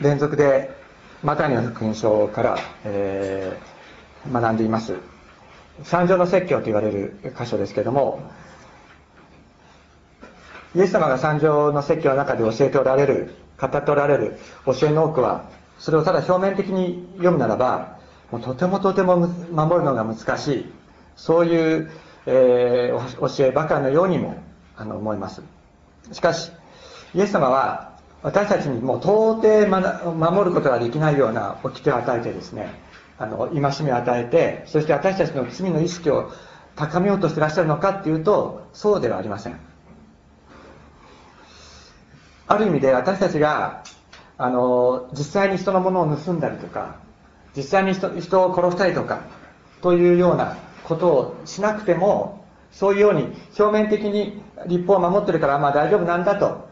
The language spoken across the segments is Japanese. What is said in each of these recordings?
連続でマタイの福音書から、えー、学んでいます。三条の説教と言われる箇所ですけどもイエス様が三条の説教の中で教えておられる語っておられる教えの多くはそれをただ表面的に読むならばもうとてもとても守るのが難しいそういう、えー、教えばかりのようにもあの思います。しかしイエス様は私たちにもう到底守ることができないような掟を与えてですねあの戒めを与えてそして私たちの罪の意識を高めようとしてらっしゃるのかっていうとそうではありません。ある意味で私たちがあの実際に人のものを盗んだりとか実際に人人を殺したりとかというようなことをしなくてもそういうように表面的に立法を守ってるからまあ大丈夫なんだと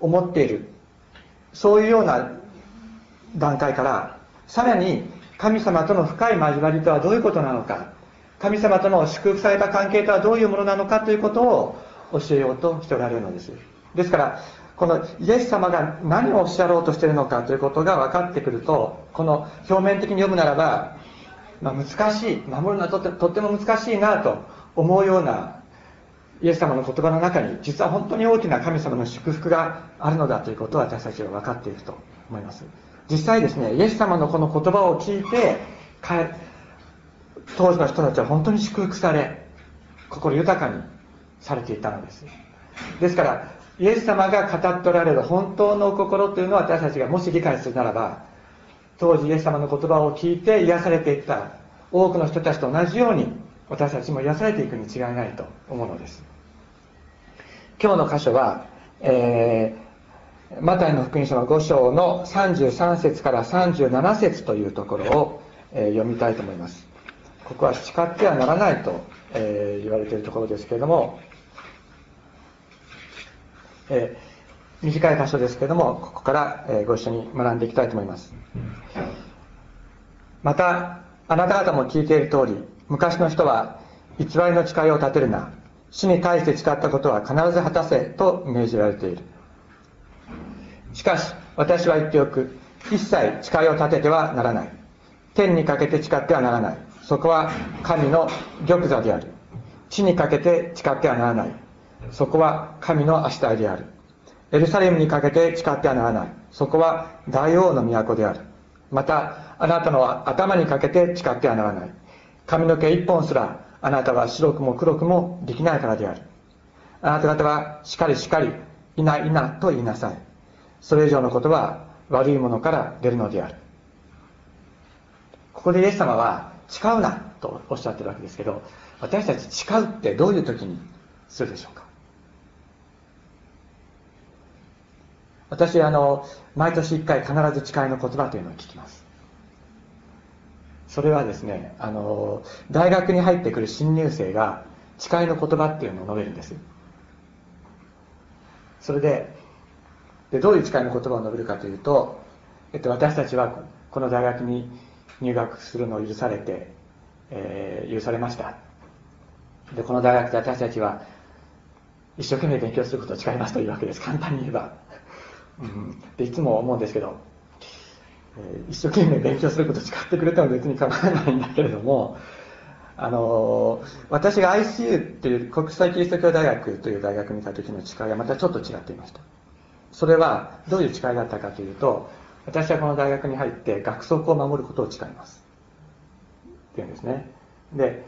思っている。そういうような段階からさらに神様との深い交わりとはどういうことなのか神様との祝福された関係とはどういうものなのかということを教えようとしておられるのです。ですからこのイエス様が何をおっしゃろうとしているのかということが分かってくるとこの表面的に読むならば、まあ、難しい守るのはとってとっても難しいなと思うようなイエス様の言葉の中に実は本当に大きな神様の祝福があるのだということを私たちは分かっていると思います。実際ですねイエス様のこの言葉を聞いて当時の人たちは本当に祝福され心豊かにされていたのです。ですからイエス様が語っておられる本当の心というのを私たちがもし理解するならば当時イエス様の言葉を聞いて癒されていった多くの人たちと同じように私たちも癒されていくに違いないと思うのです。今日の箇所は、えー、マタイの福音書の5章の33節から37節というところを、えー、読みたいと思いますここは誓ってはならないと、えー、言われているところですけれどもえー、短い箇所ですけれども、ここから、えー、ご一緒に学んでいきたいと思います。また、あなた方も聞いている通り、昔の人は、偽りの誓いを立てるな、死に対して誓ったことは必ず果たせと命じられている。しかし、私は言っておく、一切誓いを立ててはならない。天にかけて誓ってはならない。そこは神の玉座である。地にかけて誓ってはならない。そこは神の足台である。エルサレムにかけて誓ってはならない。そこは大王の都である。また、あなたの頭にかけて誓ってはならない。髪の毛一本すら、あなたは白くも黒くもできないからである。あなた方は、しっかりしっかり、いないなと言いなさい。それ以上のことは、悪いものから出るのである。ここでイエス様は、誓うなとおっしゃってるわけですけど、私たち誓うってどういう時にするでしょうか？私あの毎年1回必ず誓いの言葉というのを聞きますそれはですねあの大学に入ってくる新入生が誓いの言葉っていうのを述べるんです。それででどういう誓いの言葉を述べるかというと、えっと、私たちはこの大学に入学するのを許されて、えー、許されました。でこの大学で私たちは一生懸命勉強することを誓いますというわけです。簡単に言えば。うん、でいつも思うんですけど、一生懸命勉強すること誓ってくれても別に構わないんだけれども、あの、私が ICU っていう国際キリスト教大学という大学にいた時の誓いはまたちょっと違っていました。それはどういう誓いだったかというと私はこの大学に入って学則を守ることを誓います。っていうんですね。で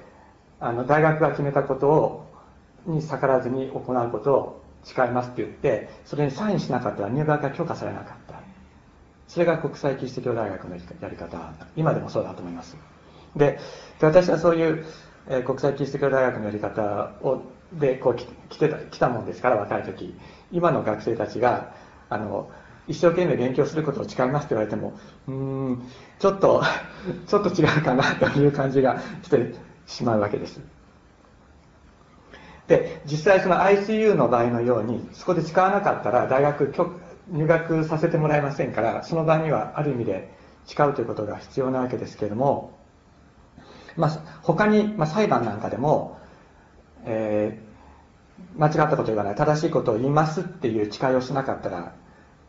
あの大学が決めたことをに逆らわずに行うことを誓いますって言ってそれにサインしなかったら入学が許可されなかった。それが国際キリスト教大学のやり方。今でもそうだと思います。で私はそういう、えー、国際キリスト教大学のやり方をでこう来てた来たもんですから若い時。今の学生たちがあの一生懸命勉強することを誓いますって言われてもうんちょっと ちょっと違うかなという感じがしてしまうわけです。で実際その ICU の場合のようにそこで使わなかったら大学入学させてもらえませんからその場にはある意味で誓うということが必要なわけですけれども、まあ、他に、まあ、裁判なんかでも、えー、間違ったことを言わない正しいことを言いますっていう誓いをしなかったら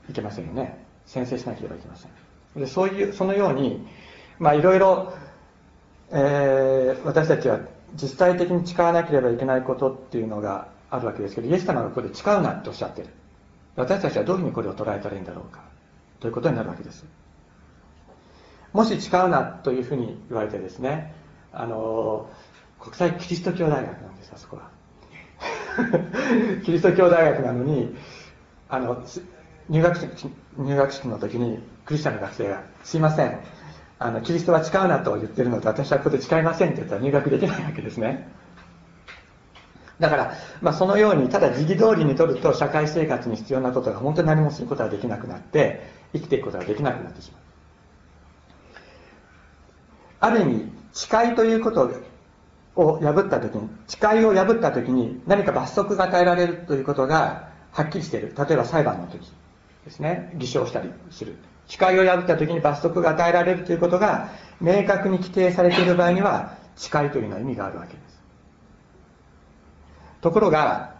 いけませんよね宣誓しなければいけません。でそういう、そのように、まあいろいろ、えー、私たちは実際的に誓わなければいけないことっていうのがあるわけですけど、イエス様がここで誓うなっておっしゃってる。私たちはどういうふうにこれを捉えたらいいんだろうか。ということになるわけです。もし誓うなというふうに言われてですね、あの、国際キリスト教大学なんです、あそこは。キリスト教大学なのに、あの、入学式、入学式の時にクリスチャンの学生が、すいません、あの、キリストは誓うなと言ってるので、私はここで誓いませんって言ったら入学できないわけですね。だから、まあ、そのように、ただ時期通りにとると、社会生活に必要なことが本当に何もすることができなくなって、生きていくことができなくなってしまう。ある意味、誓いということを破った時に、誓いを破った時に何か罰則が与えられるということがはっきりしている。例えば裁判の時ですね。偽証したりする。誓いを破った時に罰則が与えられるということが明確に規定されている場合には、誓いというのは意味があるわけです。ところが、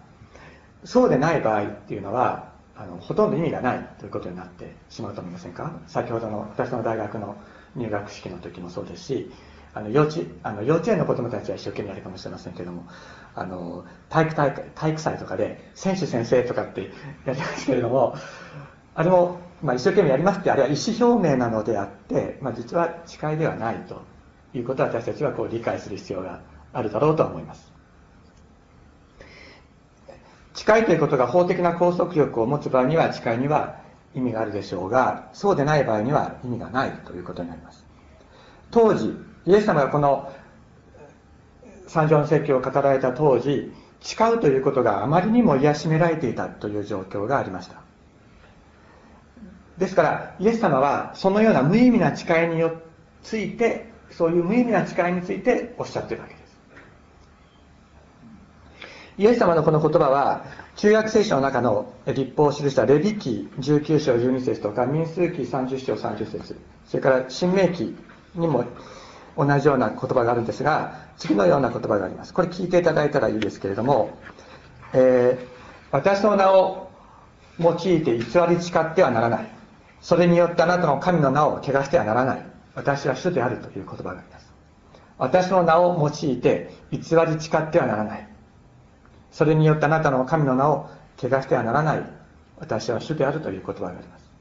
そうでない場合っていうのは、あのほとんど意味がないということになってしまうと思いませんか？先ほどの私の大学の入学式の時もそうですし、あの幼稚あの幼稚園の子供たちは一生懸命やるかもしれませんけども、あの体育大会体育祭とかで選手先生とかってやりますけれども、あれも、まあ、一生懸命やりますって、あれは意思表明なのであって、まあ、実は誓いではないということを私たちはこう理解する必要があるだろうと思います。誓いということが法的な拘束力を持つ場合には誓いには意味があるでしょうが、そうでない場合には意味がないということになります。当時、イエス様がこの三条の説教を語られた当時、誓うということがあまりにも癒しめられていたという状況がありました。ですから、イエス様はそのような無意味な誓いについて、そういう無意味な誓いについておっしゃっているわけです。イエス様のこの言葉は、旧約聖書の中の立法を記したレビ記19章12節とか、民数記30章30節それから新明記にも同じような言葉があるんですが、次のような言葉があります。これ聞いていただいたらいいですけれども、えー、私の名を用いて偽り誓ってはならない。それによってあなたの神の名を汚してはならない。私は主であるという言葉があります。私の名を用いて偽り誓ってはならない。それによってあなたの神の名を汚してはならない。私は主であるという言葉があります。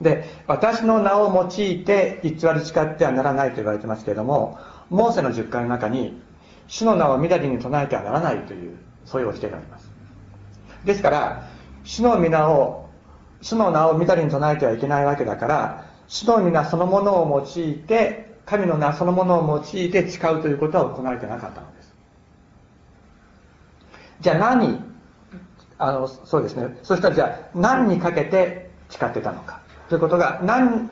で、私の名を用いて偽り誓ってはならないと言われてますけれども、モーセの十回の中に、主の名をみだりに唱えてはならないという、そういう教えがあります。ですから、主の皆を、主の名をみだりに唱えてはいけないわけだから、主の皆そのものを用いて、神の名そのものを用いて誓うということは行われてなかったのです。じゃあ何、あの、そうですね。そしたらじゃあ何にかけて誓ってたのか。ということが何？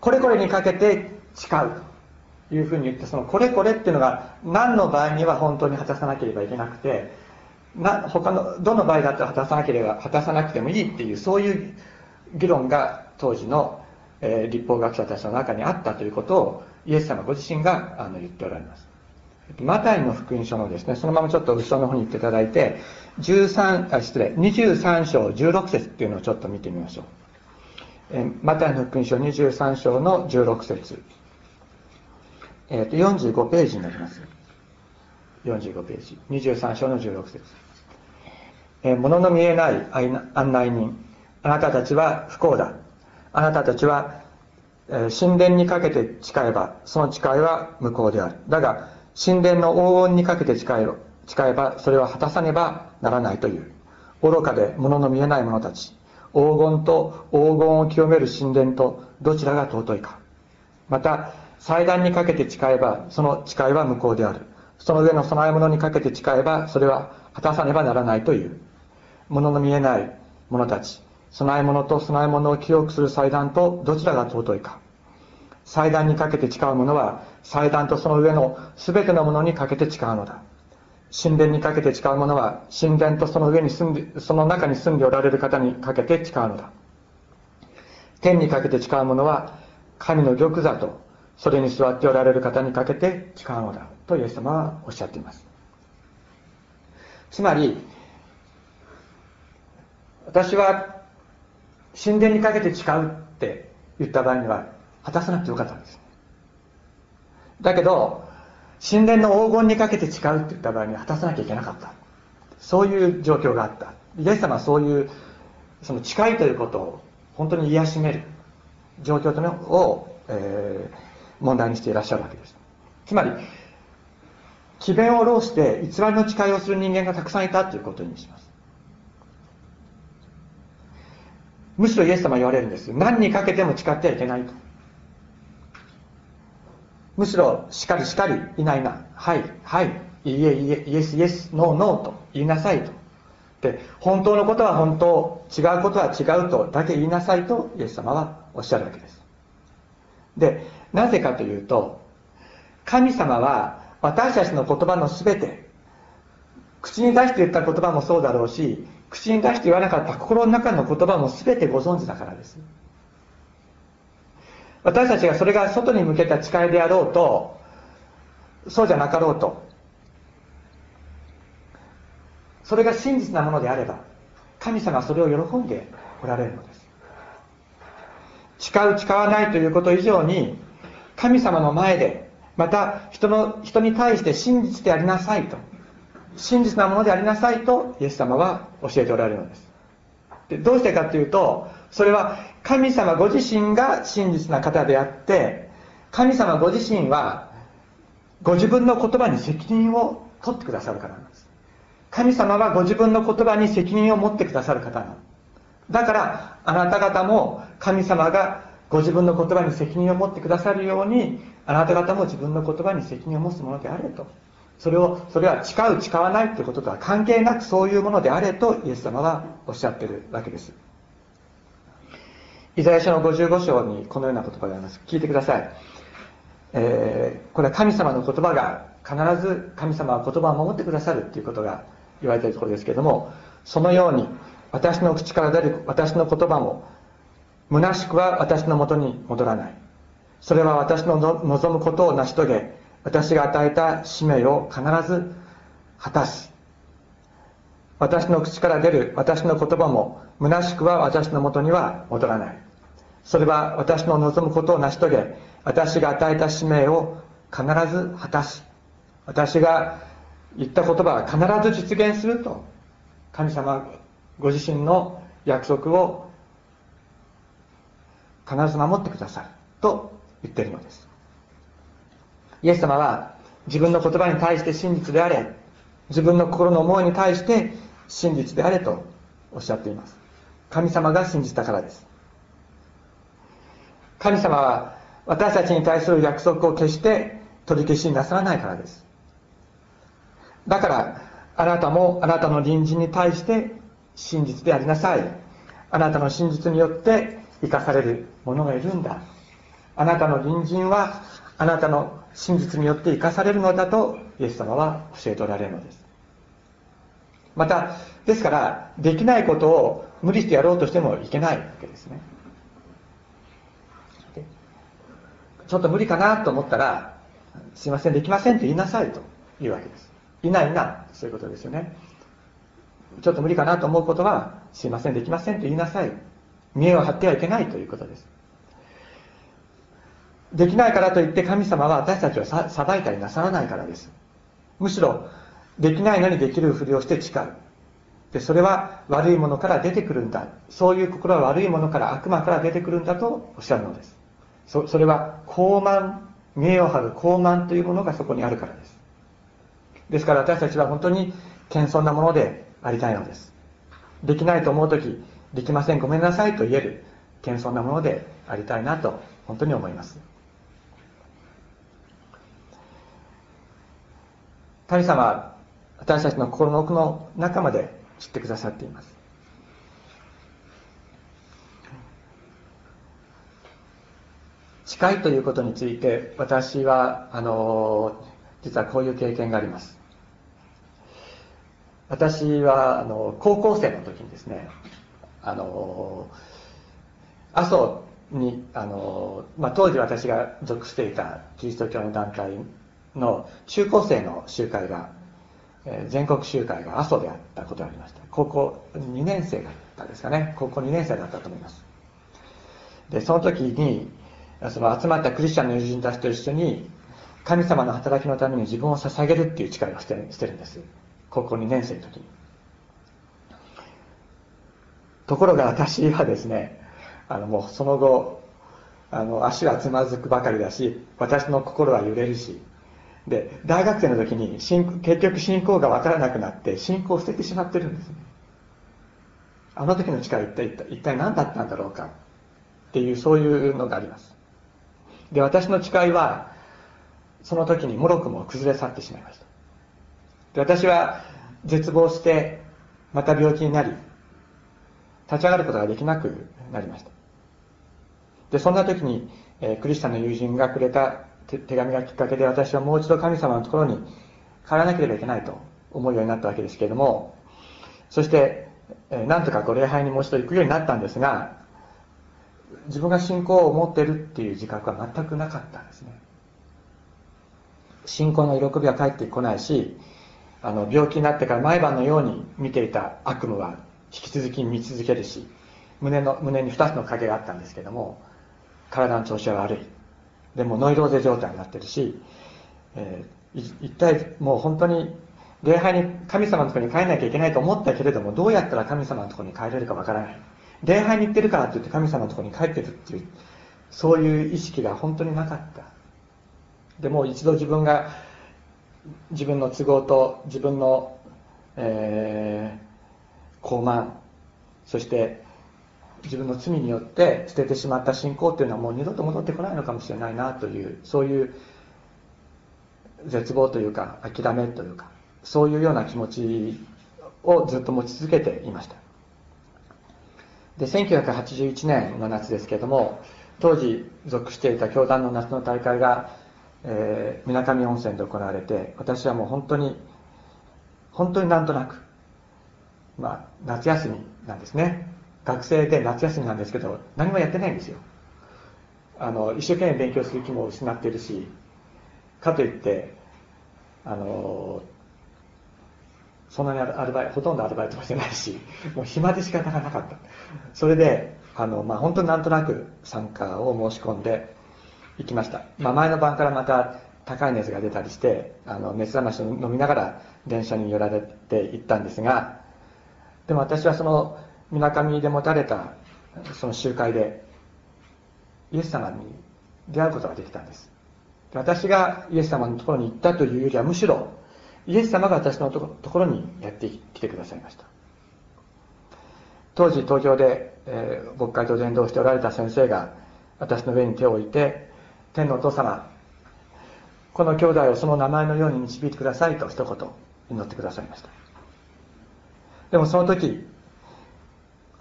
これこれにかけて誓うというふうに言ってそのこれこれっていうのが何の場合には本当に果たさなければいけなくてな他のどの場合だったら果たさなければ果たさなくてもいいっていうそういう議論が当時の、えー、立法学者たちの中にあったということをイエス様ご自身があの言っておられます。マタイの福音書のですね、そのままちょっと後ろの方に行っていただいて、13、あ、失礼、23章16節っていうのをちょっと見てみましょう。えマタイの福音書23章の16節えー、と45ページになります。45ページ。23章の16節えー、物の見えない案内人。あなたたちは不幸だ。あなたたちは、えー、神殿にかけて誓えば、その誓いは無効である。だが、神殿の黄金にかけて誓え誓えば、それは果たさねばならないという。愚かで物の見えない者たち。黄金と黄金を清める神殿とどちらが尊いか。また、祭壇にかけて誓えば、その誓いは無効である。その上の供え物にかけて誓えば、それは果たさねばならないという。物の見えない者たち、供え物と供え物を記憶する祭壇とどちらが尊いか。祭壇にかけて誓う者は、祭壇とその上の全てのものにかけて誓うのだ。神殿にかけて誓う者は、神殿とその上に住んで、その中に住んでおられる方にかけて誓うのだ。天にかけて誓う者は、神の玉座と、それに座っておられる方にかけて誓うのだ。とイエス様はおっしゃっています。つまり、私は神殿にかけて誓うって言った場合には果たさなくてよかったんですだけど神殿の黄金にかけて誓うって言った場合には果たさなきゃいけなかった。そういう状況があった。イエス様はそういうその誓いということを本当に癒しめる状況というのを、えー、問題にしていらっしゃるわけです。つまり詭弁を浪して偽りの誓いをする人間がたくさんいたということにします。むしろイエス様は言われるんです。何にかけても誓ってはいけないと。むしろしかりしかりいないな。はいはい。いいえいいえイエスイエスノーノーと言いなさいと。で本当のことは本当違うことは違うとだけ言いなさいとイエス様はおっしゃるわけです。でなぜかというと神様は私たちの言葉の全て口に出して言った言葉もそうだろうし口に出して言わなかった心の中の言葉も全てご存知だからです。私たちがそれが外に向けた誓いであろうとそうじゃなかろうとそれが真実なものであれば神様はそれを喜んでおられるのです。誓う誓わないということ以上に神様の前でまた人の人に対して真実でありなさいと真実なものでありなさいとイエス様は教えておられるのです。でどうしてかというとそれは神様ご自身が真実な方であって神様ご自身はご自分の言葉に責任を取ってくださるからなんです。神様はご自分の言葉に責任を持ってくださる方なのだからあなた方も神様がご自分の言葉に責任を持ってくださるようにあなた方も自分の言葉に責任を持つものであれと。それをそれは誓う誓わないということとは関係なくそういうものであれとイエス様はおっしゃってるわけです。イザヤ書の55章にこのような言葉があります。聞いてください、えー、これは神様の言葉が必ず神様は言葉を守ってくださるということが言われているところですけれどもそのように私の口から出る私の言葉も虚しくは私のもとに戻らない。それは私の望むことを成し遂げ私が与えた使命を必ず果たす。私の口から出る私の言葉も虚しくは私のもとには戻らない。それは私の望むことを成し遂げ私が与えた使命を必ず果たし私が言った言葉は必ず実現すると神様ご自身の約束を必ず守ってくださると言っているのです。イエス様は自分の言葉に対して真実であれ自分の心の思いに対して真実であれとおっしゃっています。神様が信じたからです。神様は私たちに対する約束を決して取り消しになさらないからです。だからあなたもあなたの隣人に対して真実でありなさい。あなたの真実によって生かされる者がいるんだ。あなたの隣人はあなたの真実によって生かされるのだとイエス様は教えておられるのです。またですからできないことを無理してやろうとしてもいけないわけですね。ちょっと無理かなと思ったらすいませんできませんと言いなさいというわけです。いないなそういうことですよね。ちょっと無理かなと思うことはすいませんできませんと言いなさい。見栄を張ってはいけないということです。できないからといって神様は私たちを裁いたりなさらないからです。むしろできないのにできるふりをして誓う。でそれは悪いものから出てくるんだ。そういう心は悪いものから悪魔から出てくるんだとおっしゃるのです。そそれは高慢見栄を張る高慢というものがそこにあるからです。ですから私たちは本当に謙遜なものでありたいのです。できないと思う時できませんごめんなさいと言える謙遜なものでありたいなと本当に思います。神様は私たちの心の奥の中まで知ってくださっています。近いということについて私はあの実はこういう経験があります。私はあの高校生の時にですねあの阿蘇にあの、まあ、当時私が属していたキリスト教の団体の中高生の集会が、全国集会が阿蘇であったことがありました。高校2年生がったですかね。高校2年生だったと思います。でその時にその集まったクリスチャンの友人たちと一緒に神様の働きのために自分を捧げるっていう力をしてしてるんです。高校2年生の時に。ところが私はですねあのもうその後あの足はつまずくばかりだし私の心は揺れるしで大学生の時に信結局信仰が分からなくなって信仰を捨ててしまってるんですあの時の力一体一体何だったんだろうかっていうそういうのがあります。で私の誓いはその時にもろくも崩れ去ってしまいました。で私は絶望してまた病気になり立ち上がることができなくなりました。でそんな時に、えー、クリスチャンの友人がくれた手紙がきっかけで私はもう一度神様のところに帰らなければいけないと思うようになったわけですけれどもそして、えー、なんとかこう礼拝にもう一度行くようになったんですが自分が信仰を持ってるっていう自覚は全くなかったんですね。信仰の喜びは返ってこないしあの病気になってから毎晩のように見ていた悪夢は引き続き見続けるし胸の胸に2つの影があったんですけども体の調子は悪い。でもノイローゼ状態になってるし、えー、一体もう本当に礼拝に神様のところに帰らなきゃいけないと思ったけれどもどうやったら神様のところに帰れるかわからない。礼拝に行ってるからって言って神様のところに帰ってるっていうそういう意識が本当になかった。でも一度自分が自分の都合と自分の、えー、傲慢そして自分の罪によって捨ててしまった信仰っていうのはもう二度と戻ってこないのかもしれないなというそういう絶望というか諦めというかそういうような気持ちをずっと持ち続けていました。で1981年の夏ですけども当時属していた教団の夏の大会がみなかみ温泉で行われて私はもう本当に本当になんとなくまあ夏休みなんですね。学生で夏休みなんですけど何もやってないんですよ。あの一生懸命勉強する気も失ってるしかといってあのそんなにアルバイトほとんどアルバイトもしてないしもう暇で仕方がなかった。それであの、まあ、本当になんとなく参加を申し込んで行きました、まあ、前の晩からまた高い熱が出たりしてあの熱冷ましを飲みながら電車に寄られて行ったんですがでも私はそのみなかみで持たれたその集会でイエス様に出会うことができたんです。私がイエス様のところに行ったというよりはむしろイエス様が私のところにやってきてくださいました。当時東京で、えー、牧会と伝道しておられた先生が私の上に手を置いて天のお父様この兄弟をその名前のように導いてくださいと一言祈ってくださいました。でもその時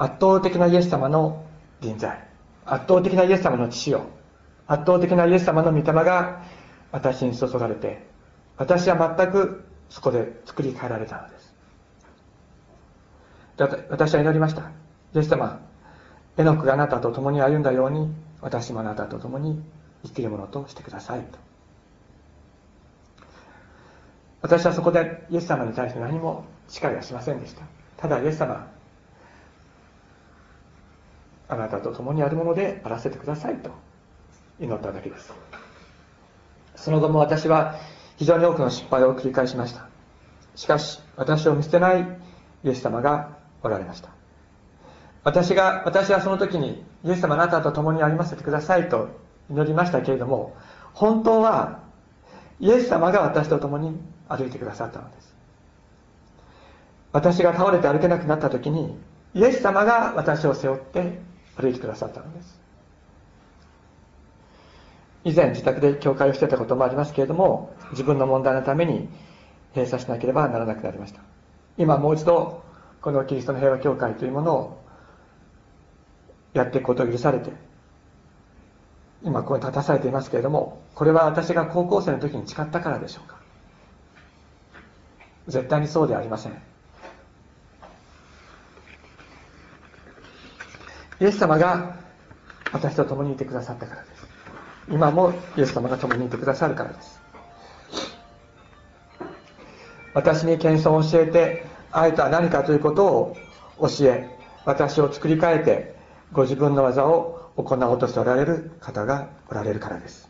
圧倒的なイエス様の臨在。圧倒的なイエス様の父を圧倒的なイエス様の御霊が私に注がれて私は全くそこで作り変えられたのです。私は祈りました。イエス様エノクがあなたと共に歩んだように私もあなたと共に生きるものとしてください。と私はそこでイエス様に対して何も誓いはしませんでした。ただイエス様あなたと共にあるものであらせてくださいと祈っただけです。その後も私は非常に多くの失敗を繰り返しました。しかし私を見捨てないイエス様がおられました。私が私はその時にイエス様あなたと共にありませてくださいと祈りましたけれども本当はイエス様が私と共に歩いてくださったのです。私が倒れて歩けなくなった時にイエス様が私を背負って歩いてくださったのです。以前自宅で教会をしてたこともありますけれども自分の問題のために閉鎖しなければならなくなりました。今もう一度このキリストの平和教会というものをやっていくことを許されて今ここに立たされていますけれどもこれは私が高校生の時に誓ったからでしょうか。絶対にそうではありません。イエス様が私と共にいてくださったからです。今もイエス様が共にいてくださるからです。私に謙遜を教えて愛とは何かということを教え私を作り変えてご自分の技を行おうとしておられる方がおられるからです。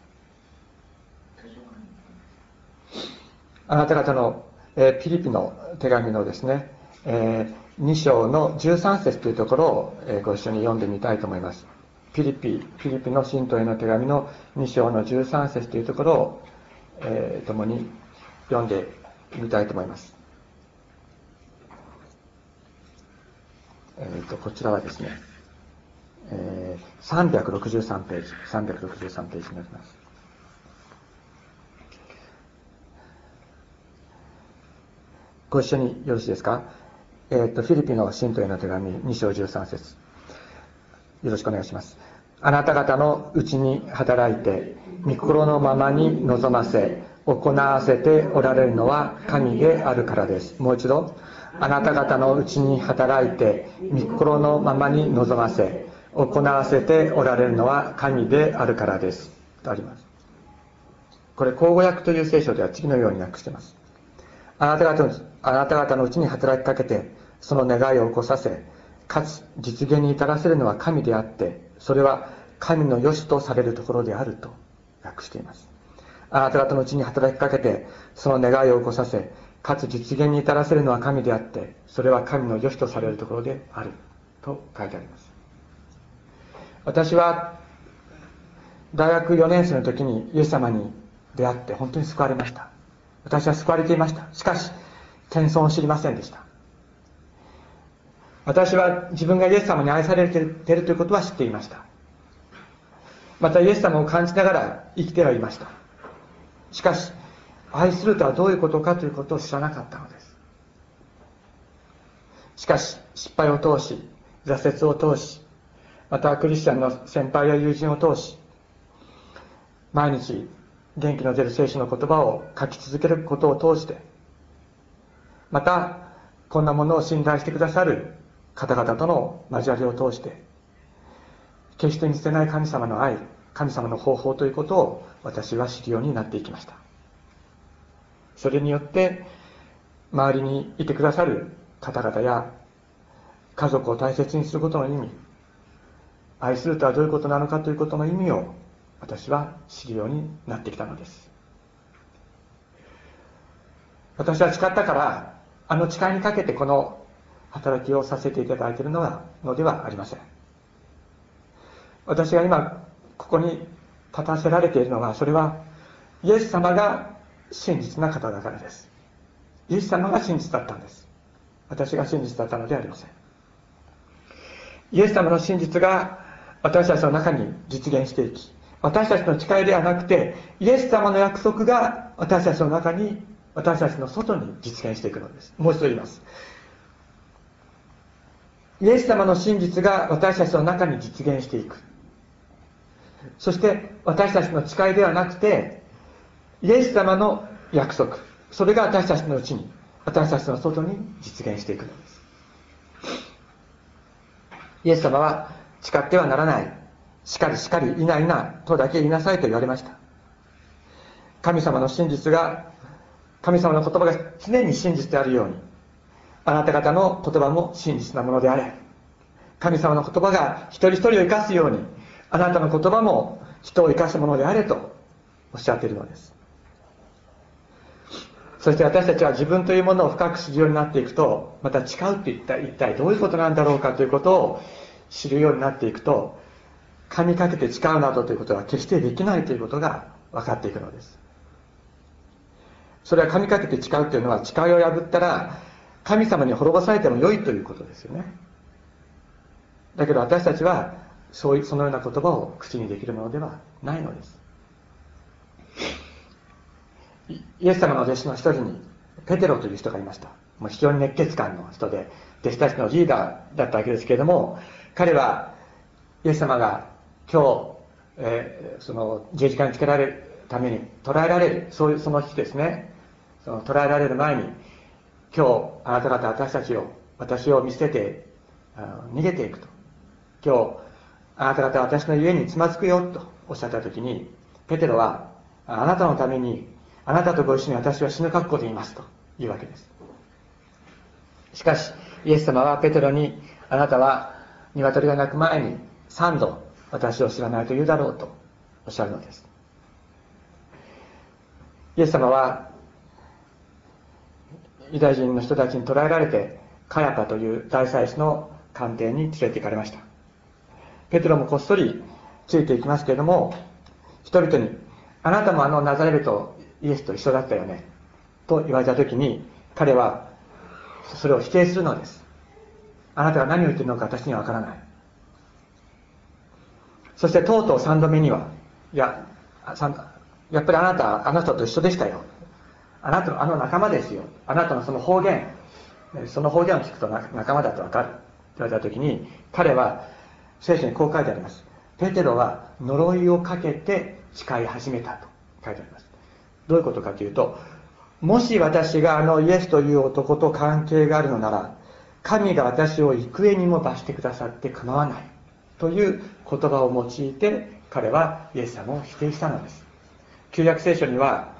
あなた方の、えー、ピリピの手紙のですね、えー、2章の13節というところを、え、ご一緒に読んでみたいと思います。ピリピピリピの信徒への手紙の2章の13節というところを、えー、共に読んでみたいと思います。えーと、こちらはですね、えー、363ページ、363ページになります。ご一緒によろしいですか？えっ、と、フィリピンの信徒への手紙2章13節よろしくお願いします。あなた方のうちに働いて、御心のままに望ませ、行わせておられるのは神であるからです。もう一度。あなた方のうちに働いて御心のままに望ませ行わせておられるのは神であるからですとありますこれ口語訳という聖書では次のように訳していますあなた方のあなた方のうちに働きかけてその願いを起こさせかつ実現に至らせるのは神であってそれは神の良しとされるところであると訳しています。あなた方のうちに働きかけてその願いを起こさせかつ実現に至らせるのは神であってそれは神の良しとされるところであると書いてあります。私は大学4年生の時にイエス様に出会って本当に救われました。私は救われていました。しかし謙遜を知りませんでした。私は自分がイエス様に愛されているということは知っていました。またイエス様を感じながら生きてはいました。しかし愛するとはどういうことかということを知らなかったのです。しかし失敗を通し挫折を通しまたクリスチャンの先輩や友人を通し毎日元気の出る聖書の言葉を書き続けることを通してまたこんなものを信頼してくださる方々との交わりを通して決して見捨てない神様の愛神様の方法ということを私は知るようになっていきました。それによって周りにいてくださる方々や家族を大切にすることの意味愛するとはどういうことなのかということの意味を私は知るようになってきたのです。私は誓ったからあの誓いにかけてこの働きをさせていただいているのはのではありません。私が今ここに立たせられているのはそれはイエス様が真実な方だからです。イエス様が真実だったんです。私が真実だったのではありません。イエス様の真実が私たちの中に実現していき私たちの誓いではなくてイエス様の約束が私たちの中に私たちの外に実現していくのです。もう一度言います。イエス様の真実が私たちの中に実現していく。そして私たちの誓いではなくてイエス様の約束。それが私たちのうちに私たちの外に実現していくのです。イエス様は誓ってはならない。しかりしかりいないなとだけ言いなさいと言われました。神様の真実が神様の言葉が常に真実であるようにあなた方の言葉も真実なものであれ。神様の言葉が一人一人を生かすようにあなたの言葉も人を生かすものであれとおっしゃっているのです。そして私たちは自分というものを深く知るようになっていくとまた誓うって一体一体どういうことなんだろうかということを知るようになっていくと神かけて誓うなどということは決してできないということが分かっていくのです。それは神かけて誓うというのは誓いを破ったら神様に滅ぼされても良いということですよね。だけど私たちはそういうそのような言葉を口にできるものではないのです。イエス様の弟子の一人にペテロという人がいました。もう非常に熱血感の人で弟子たちのリーダーだったわけですけれども彼はイエス様が今日、えー、その十字架につけられるために捕らえられるそういうその日ですね。その捕らえられる前に今日あなた方私たちを私を見捨てて逃げていくと。今日あなた方私の家につまずくよとおっしゃった時にペテロはあなたのためにあなたとご一緒に私は死ぬ覚悟でいますというわけです。しかしイエス様はペテロにあなたは鶏が鳴く前に三度私を知らないと言うだろうとおっしゃるのです。イエス様はユダヤ人の人たちに捕らえられてカヤパという大祭司の官邸に連れて行かれました。ペテロもこっそりついていきますけれども人々にあなたもあのナザレルとイエスと一緒だったよねと言われた時に彼はそれを否定するのです。あなたが何を言ってるのか私にはわからない。そしてとうとう三度目にはいややっぱりあなたあの人と一緒でしたよ。あなたのあの仲間ですよ。あなたのその方言。その方言を聞くと仲間だとわかる。と言われた時に彼は聖書にこう書いてあります。ペテロは呪いをかけて誓い始めたと。書いてあります。どういうことかというともし私があのイエスという男と関係があるのなら神が私を幾重にも罰してくださって構わない。という言葉を用いて彼はイエス様を否定したのです。旧約聖書には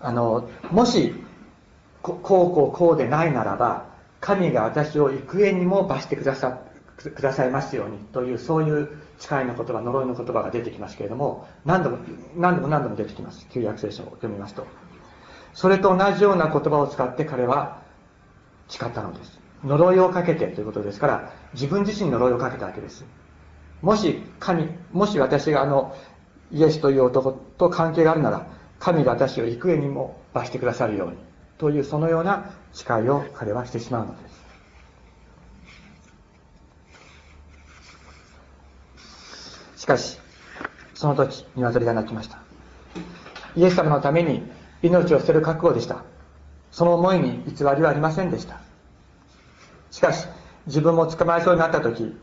あのもしこうこうこうでないならば神が私を幾重にも罰してくださくださいますようにというそういう誓いの言葉呪いの言葉が出てきますけれども何度も何度も何度も出てきます。旧約聖書を読みますと。それと同じような言葉を使って彼は誓ったのです。呪いをかけてということですから自分自身に呪いをかけたわけです。もし神もし私があのイエスという男と関係があるなら神が私を幾重にも罰してくださるようにというそのような誓いを彼はしてしまうのです。しかしその時鶏が鳴きました。イエス様のために命を捨てる覚悟でした。その思いに偽りはありませんでした。しかし自分も捕まえそうになった時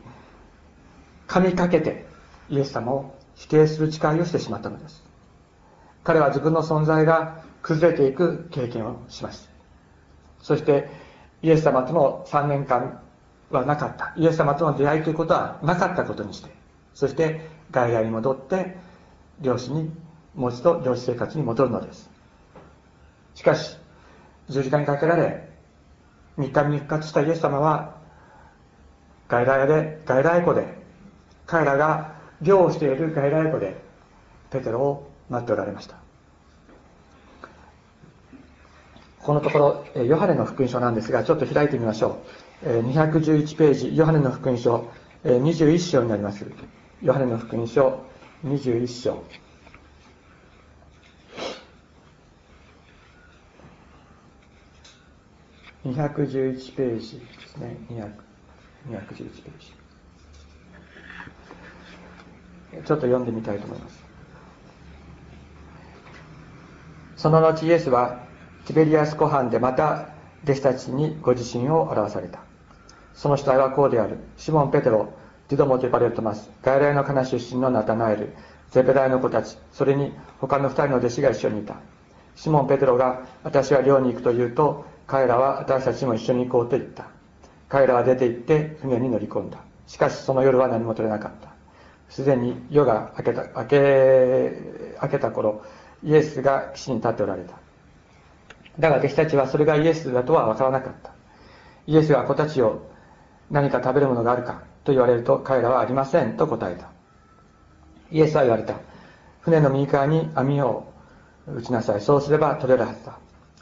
噛みかけてイエス様を否定する誓いをしてしまったのです。彼は自分の存在が崩れていく経験をしました。そしてイエス様との3年間はなかった。イエス様との出会いということはなかったことにしてそして外来に戻って漁師にもう一度漁師生活に戻るのです。しかし十字架にかけられ3日目に復活したイエス様は外来で外来湖で彼らが漁をしている外来湖でペテロを待っておられました。このところヨハネの福音書なんですがちょっと開いてみましょう。211ページヨハネの福音書21章になります。ヨハネの福音書21章。211ページですね。200 211ページ。ちょっと読んでみたいと思います。その後イエスはティベリアス湖畔でまた弟子たちにご自身を表された。その次第はこうである。シモン・ペテロデドモと呼ばれるトマスガリラヤのカナ出身のナタナエルゼベダイの子たちそれに他の二人の弟子が一緒にいた。シモン・ペテロが私は漁に行くと言うと彼らは私たちも一緒に行こうと言った。彼らは出て行って船に乗り込んだ。しかしその夜は何も獲れなかった。すでに夜が明けた明け明けた頃イエスが岸に立っておられた。だが弟子たちはそれがイエスだとは分からなかった。イエスが子たちを何か食べるものがあるかと言われると彼らはありませんと答えた。イエスは言われた。船の右側に網を打ちなさい。そうすれば取れるはずだ。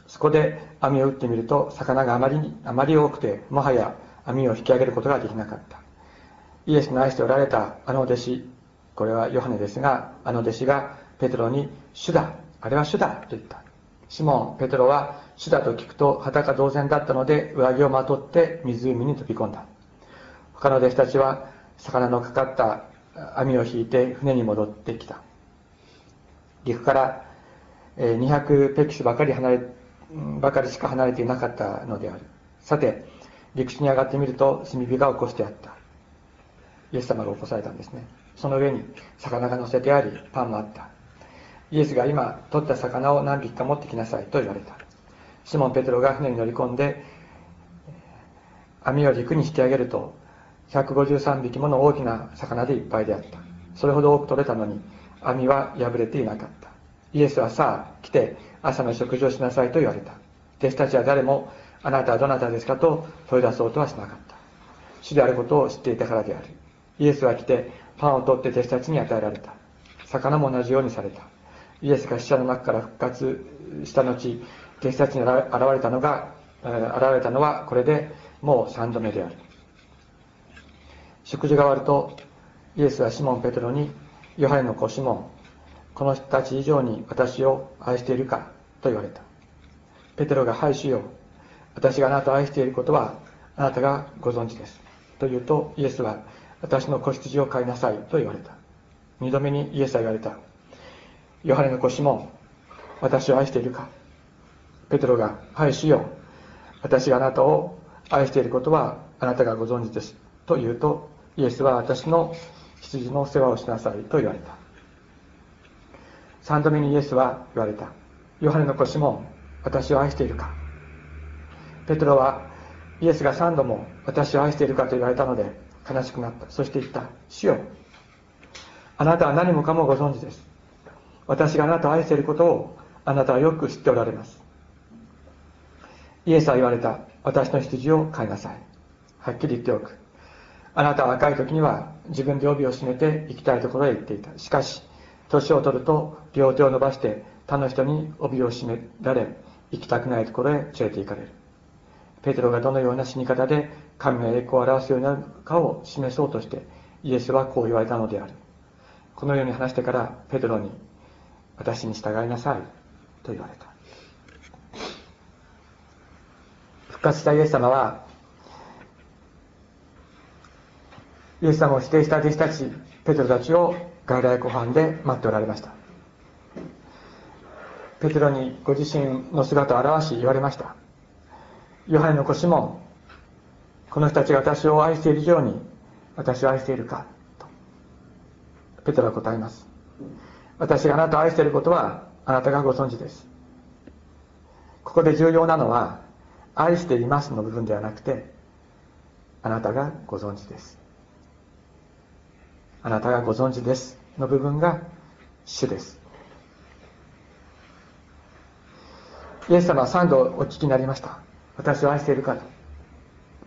そこで網を打ってみると魚があまりにあまり多くてもはや網を引き上げることができなかった。イエスの愛しておられたあの弟子これはヨハネですがあの弟子がペテロに「主だあれは主だ」と言った。シモンペテロは主だと聞くと裸同然だったので上着をまとって湖に飛び込んだ。他の弟子たちは魚のかかった網を引いて船に戻ってきた。陸から200ペキスばかり離ればかりしか離れていなかったのである。さて陸地に上がってみると炭火が起こしてあった。イエス様が起こされたんですね。その上に魚が乗せてありパンもあった。イエスが今取った魚を何匹か持ってきなさいと言われたシモン・ペテロが船に乗り込んで網を陸に引き上げると153匹もの大きな魚でいっぱいであったそれほど多く取れたのに網は破れていなかったイエスはさあ来て朝の食事をしなさいと言われた弟子たちは誰もあなたはどなたですかと問い出そうとはしなかった主であることを知っていたからである。イエスは来て、パンを取って弟子たちに与えられた。魚も同じようにされた。イエスが死者の中から復活した後、弟子たちに現れたのが、現れたのはこれでもう三度目である。食事が終わると、イエスはシモン・ペトロに、ヨハネの子シモン、この人たち以上に私を愛しているかと言われた。ペテロが、はい、主よ。私があなたを愛していることは、あなたがご存知です。と言うと、イエスは、私の子羊を飼いなさいと言われた。二度目にイエスは言われた。ヨハネの子シモン、私を愛しているかペテロが、はい、主よ。私があなたを愛していることは、あなたがご存知です。と言うと、イエスは私の羊の世話をしなさいと言われた。三度目にイエスは言われた。ヨハネの子シモン、私を愛しているかペテロはイエスが三度も私を愛しているかと言われたので悲しくなった。そして言った。主よ。あなたは何もかもご存知です。私があなたを愛していることをあなたはよく知っておられます。イエスは言われた。私の羊を飼いなさい。はっきり言っておく。あなたは若い時には自分で帯を締めて行きたいところへ行っていた。しかし、年を取ると両手を伸ばして他の人に帯を締められ、行きたくないところへ連れて行かれる。ペテロがどのような死に方で神の栄光を表すようになるかを示そうとして、イエスはこう言われたのである。このように話してから、ペテロに、私に従いなさい、と言われた。復活したイエス様は、イエス様を否定した弟子たち、ペテロたちを外来湖畔で待っておられました。ペテロにご自身の姿を表し言われました。ヨハネの子シモン、この人たちが私を愛しているように、私を愛しているかと。ペテロは答えます。私があなたを愛していることは、あなたがご存知です。ここで重要なのは、愛していますの部分ではなくて、あなたがご存知です。あなたがご存知ですの部分が主です。イエス様は3度お聞きになりました。私を愛しているかと。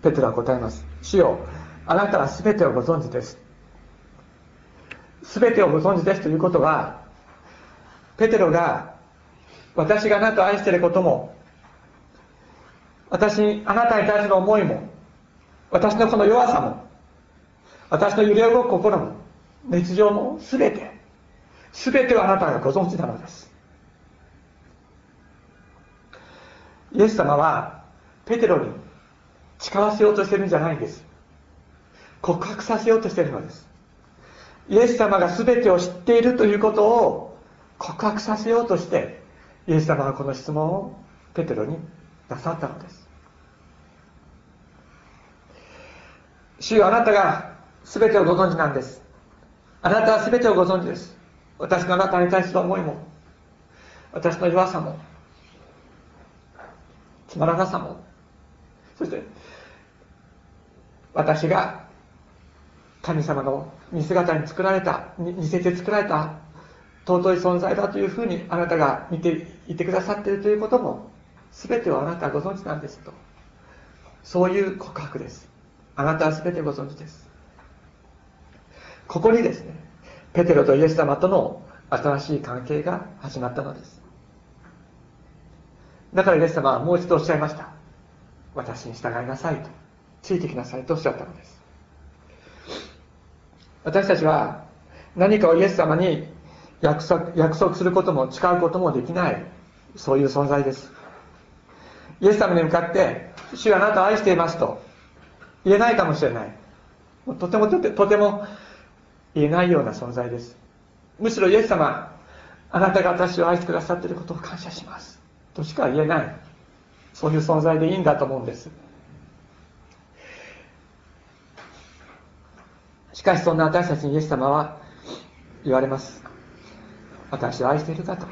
ペテロは答えます。主よ、あなたは全てをご存知です。全てをご存知ですということは、ペテロが私があなたを愛していることも、私、あなたに対する思いも、私のこの弱さも、私の揺れ動く心も、熱情も全て、全てをあなたがご存知なのです。イエス様はペテロに誓わせようとしてるんじゃないんです告白させようとしてるのですイエス様が全てを知っているということを告白させようとしてイエス様はこの質問をペテロになさったのです。主よあなたが全てをご存知なんです。あなたは全てをご存知です。私のあなたに対する思いも私の弱さもつまらなさもそして私が神様の見姿に作られた似せて作られた尊い存在だというふうにあなたが見ていてくださっているということも全てをあなたはご存知なんですとそういう告白ですあなたは全てご存知ですここにですねペテロとイエス様との新しい関係が始まったのですだからイエス様はもう一度おっしゃいました。私に従いなさいと。ついてきなさいとおっしゃったのです。私たちは何かをイエス様に約束約束することも誓うこともできない、そういう存在です。イエス様に向かって、主はあなたを愛していますと言えないかもしれない。とてもとてとても言えないような存在です。むしろイエス様、あなたが私を愛してくださっていることを感謝します。としか言えないそういう存在でいいんだと思うんですしかしそんな私たちにイエス様は言われます私を愛しているかと。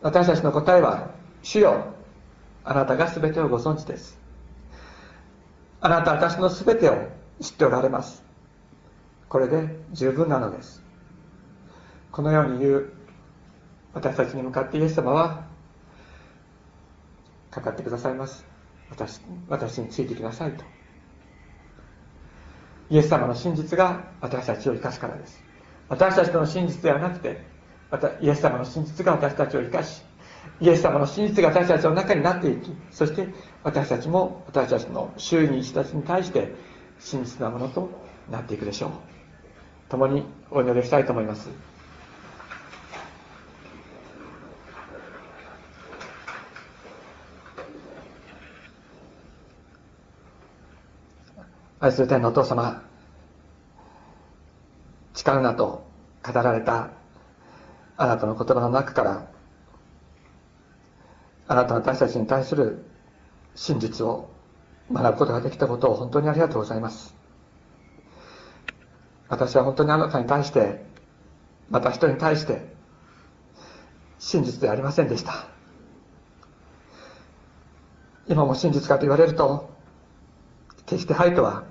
私たちの答えは主よ。あなたが全てをご存知です。あなたは私の全てを知っておられます。これで十分なのです。このように言う私たちに向かってイエス様は語ってくださいます。私私についてきなさいと。イエス様の真実が私たちを生かすからです。私たちの真実ではなくてまたイエス様の真実が私たちを生かしイエス様の真実が私たちの中になっていきそして私たちも私たちの周囲に人たちに対して真実なものとなっていくでしょう。共にお祈りしたいと思います。愛する天のお父様誓うなと語られたあなたの言葉の中からあなたの私たちに対する真実を学ぶことができたことを本当にありがとうございます。私は本当にあなたに対してまた人に対して真実ではありませんでした。今も真実かと言われると決してはいとは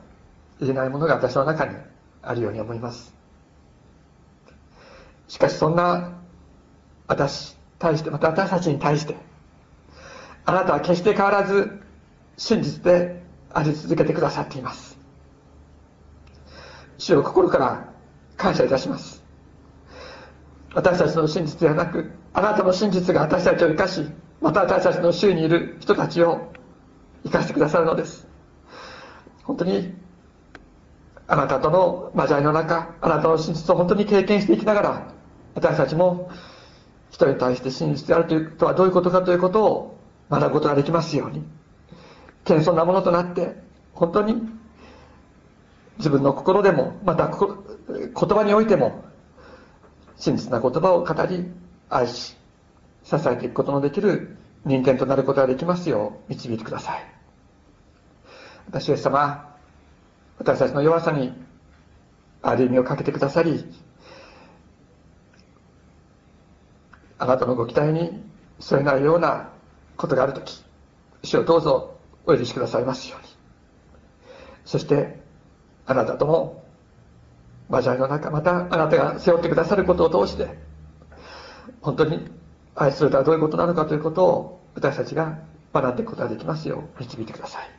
言えないものが私の中にあるように思います。しかしそんな私対してまた私たちに対してあなたは決して変わらず真実であり続けてくださっています。主を心から感謝いたします。私たちの真実ではなくあなたの真実が私たちを生かしまた私たちの周囲にいる人たちを生かしてくださるのです。本当にあなたとの交わりの中あなたの真実を本当に経験していきながら私たちも人に対して真実であるということはどういうことかということを学ぶことができますように。謙遜なものとなって本当に自分の心でもまた言葉においても真実な言葉を語り愛し支えていくことのできる人間となることができますよう導いてください。私様私たちの弱さに歩みをかけてくださりあなたのご期待に添えないようなことがあるとき主をどうぞお許しくださいますように。そしてあなたとの交わりの中またあなたが背負ってくださることを通して本当に愛するとはどういうことなのかということを私たちが学んでいくことができますよう導いてください。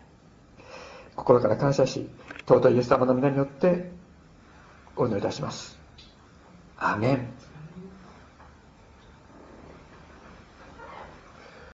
心から感謝し尊いイエス様の皆によってお祈りいたします。アメン。